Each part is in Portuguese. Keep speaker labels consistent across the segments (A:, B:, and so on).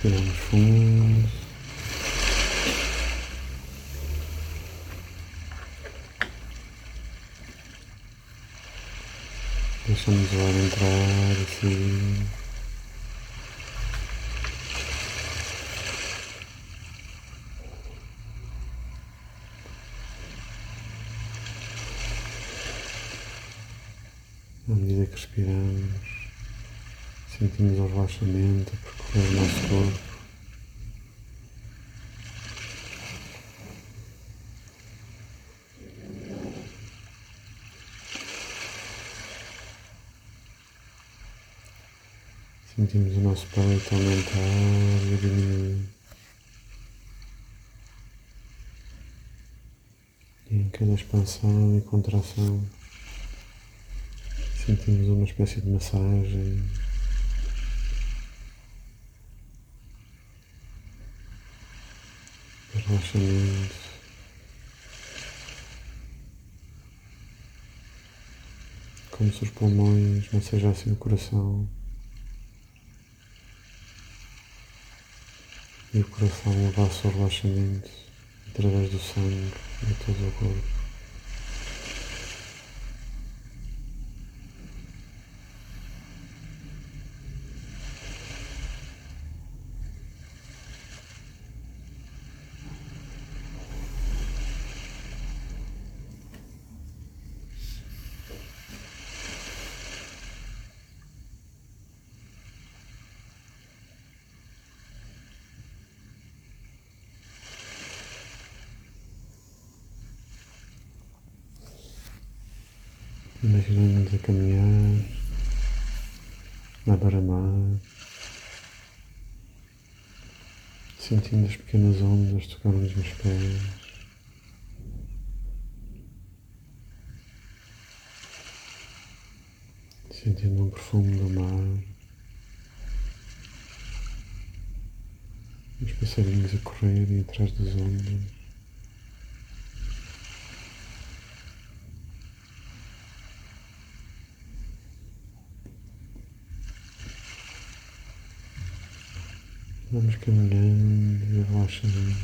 A: Respiramos fundo. Deixamos o ar entrar e sair. À medida que respiramos, sentimos o relaxamento percorrer o nosso corpo. Sentimos o nosso peito aumentar e diminuir. E em cada expansão e contração sentimos uma espécie de massagem. Relaxamento. Como se os pulmões massajassem o coração. e o coração levasse o relaxamento através do sangue a todo o corpo. Imaginamos a caminhar na beira-mar, sentindo as pequenas ondas tocar-nos nos pés. Sentindo um perfume do mar, os passarinhos a correrem atrás das ondas. Vamos caminhando e relaxando.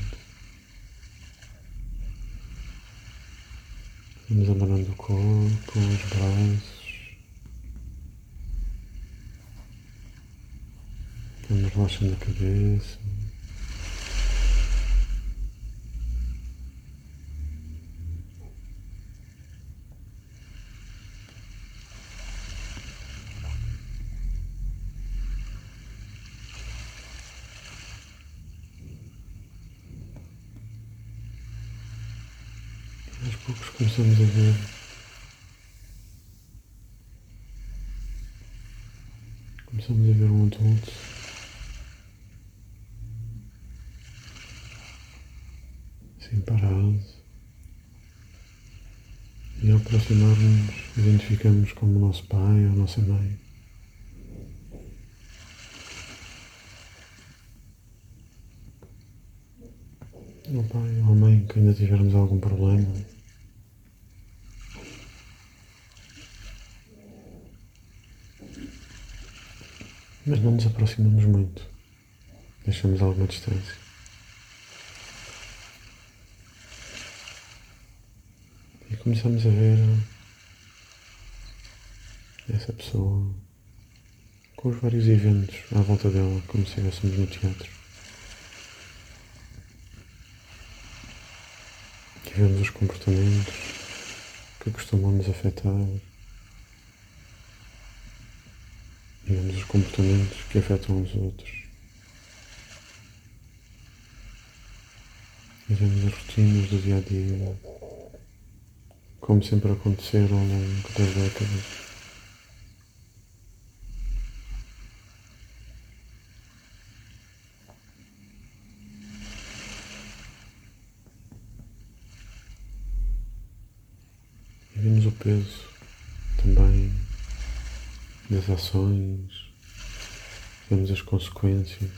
A: Vamos abanando o corpo, os braços. Vamos relaxando a cabeça. Poucos começamos a ver. Começamos a ver um adulto assim parado e ao aproximar-nos identificamos como o nosso pai ou a nossa mãe. O pai ou a mãe que ainda tivermos algum problema Mas não nos aproximamos muito. Deixamos alguma distância. E começamos a ver essa pessoa com os vários eventos à volta dela, como se estivéssemos no teatro. E vemos os comportamentos que costumam nos afetar e vemos os comportamentos que afetam os outros. Vemos as rotinas do dia a dia, como sempre aconteceram ao longo das décadas. E vemos o peso também das ações, Vemos as consequências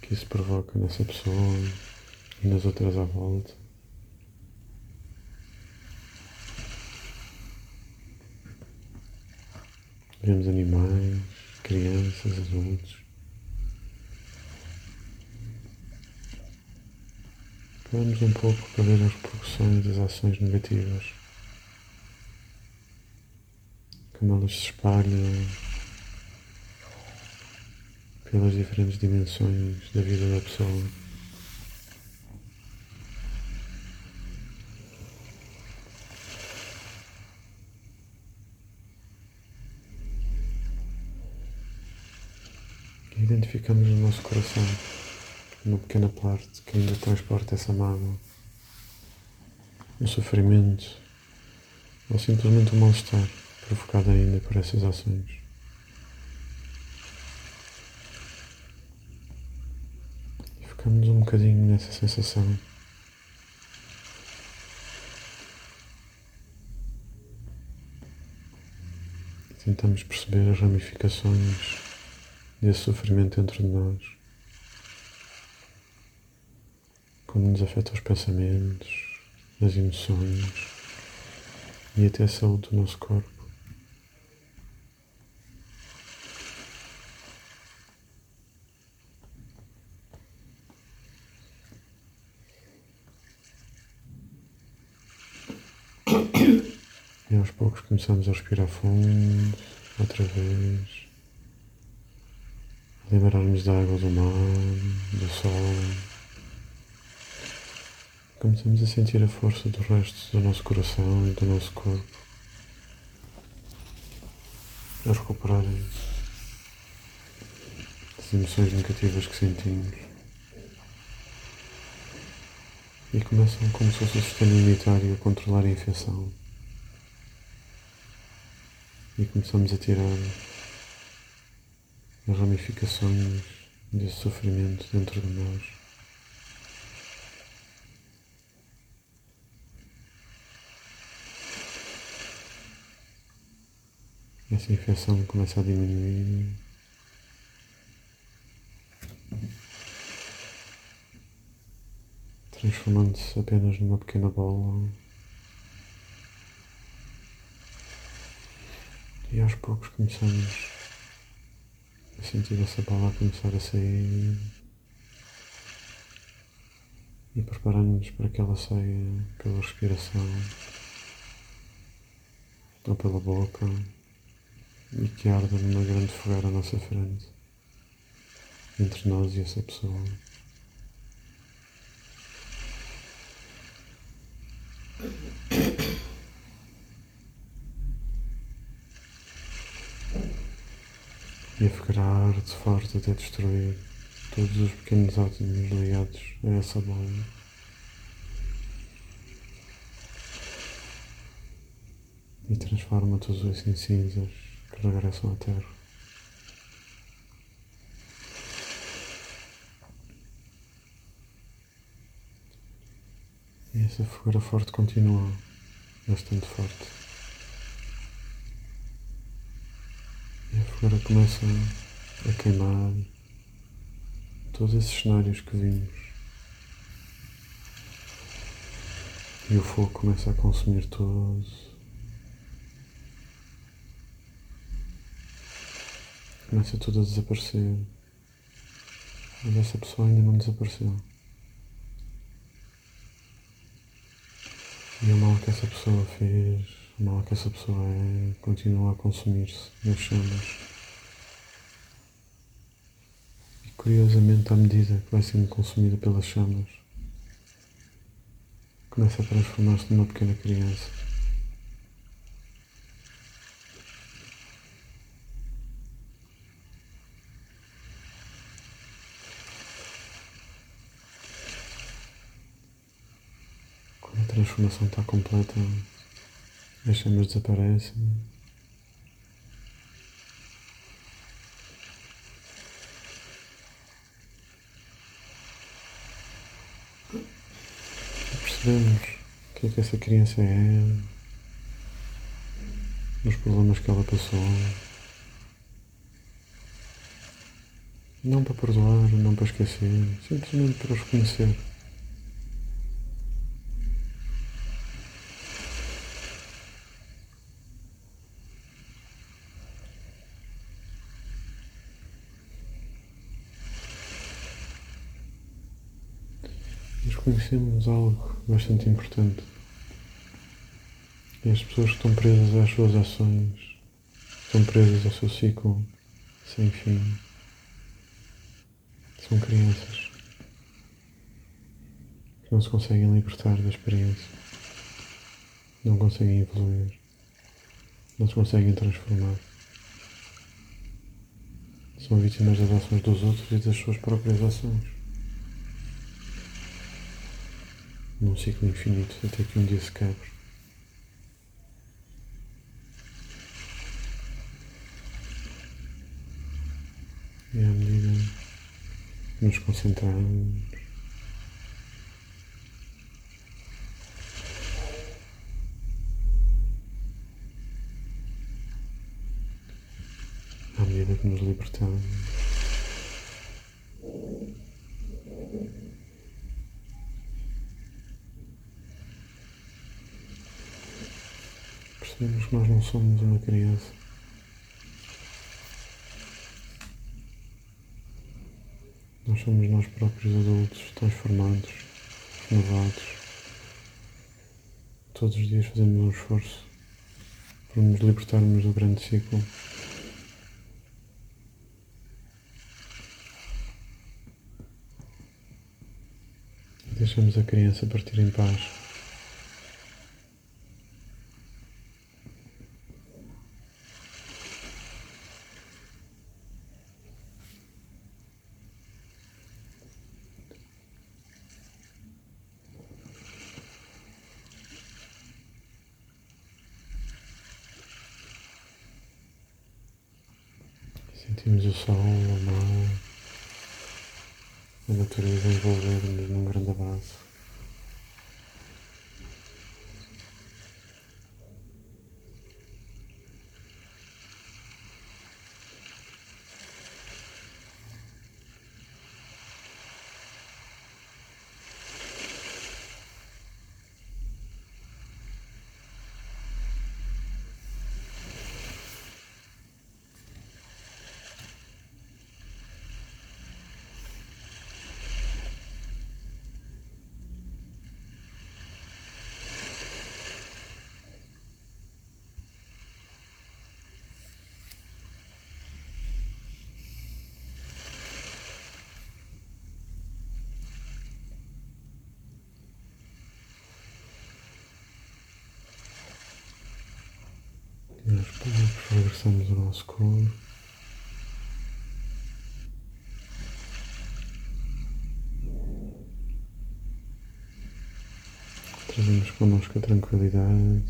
A: que isso provoca nessa pessoa e nas outras à volta. Vemos animais, crianças, adultos. Vamos um pouco para ver as repercussões das ações negativas, como elas se espalham pelas diferentes dimensões da vida da pessoa. Identificamos no nosso coração uma pequena parte que ainda transporta essa mágoa, o sofrimento ou simplesmente o mal-estar provocado ainda por essas ações. Focamos um bocadinho nessa sensação. E tentamos perceber as ramificações desse sofrimento dentro de nós. Como nos afeta os pensamentos, as emoções e até a saúde do nosso corpo. E aos poucos começamos a respirar fundo, outra vez. Lembrarmos da água do mar, do sol. Começamos a sentir a força do resto do nosso coração e do nosso corpo. A recuperar as emoções negativas que sentimos. E começam como se fosse o sistema imunitário a controlar a infecção e começamos a tirar as ramificações desse sofrimento dentro de nós. Essa infecção começa a diminuir. Transformando-se apenas numa pequena bola. E aos poucos começamos a sentir essa bola começar a sair e preparando-nos para que ela saia pela respiração ou pela boca e que arda numa grande fogueira à nossa frente entre nós e essa pessoa. E a ficar de forte até destruir todos os pequenos átomos ligados a essa bola. E transforma todos isso em cinzas que regressam à Terra. E essa fogueira forte continua bastante forte. Agora começa a queimar todos esses cenários que vimos. E o fogo começa a consumir todos. Começa tudo a desaparecer. Mas essa pessoa ainda não desapareceu. E o mal que essa pessoa fez, mal que essa pessoa é, continua a consumir-se nas chamas. Curiosamente, à medida que vai sendo consumida pelas chamas, começa a transformar-se numa pequena criança. Quando a transformação está completa, as chamas desaparecem percebemos o que é que essa criança é, os problemas que ela passou. Não para perdoar, não para esquecer, simplesmente para os conhecer. Conhecemos algo bastante importante. E as pessoas que estão presas às suas ações, estão presas ao seu ciclo sem fim, são crianças que não se conseguem libertar da experiência, não conseguem evoluir, não se conseguem transformar. São vítimas das ações dos outros e das suas próprias ações. Num ciclo infinito até que um dia se quebre. E à medida que nos concentramos, à medida que nos libertamos, que nós não somos uma criança. Nós somos nós próprios adultos, transformados, renovados. Todos os dias fazemos um esforço para nos libertarmos do grande ciclo. Deixamos a criança partir em paz. Sentimos o sol, o mar, a natureza envolver-nos num grande abraço. E aos poucos regressamos ao nosso corpo. Trazemos connosco a tranquilidade.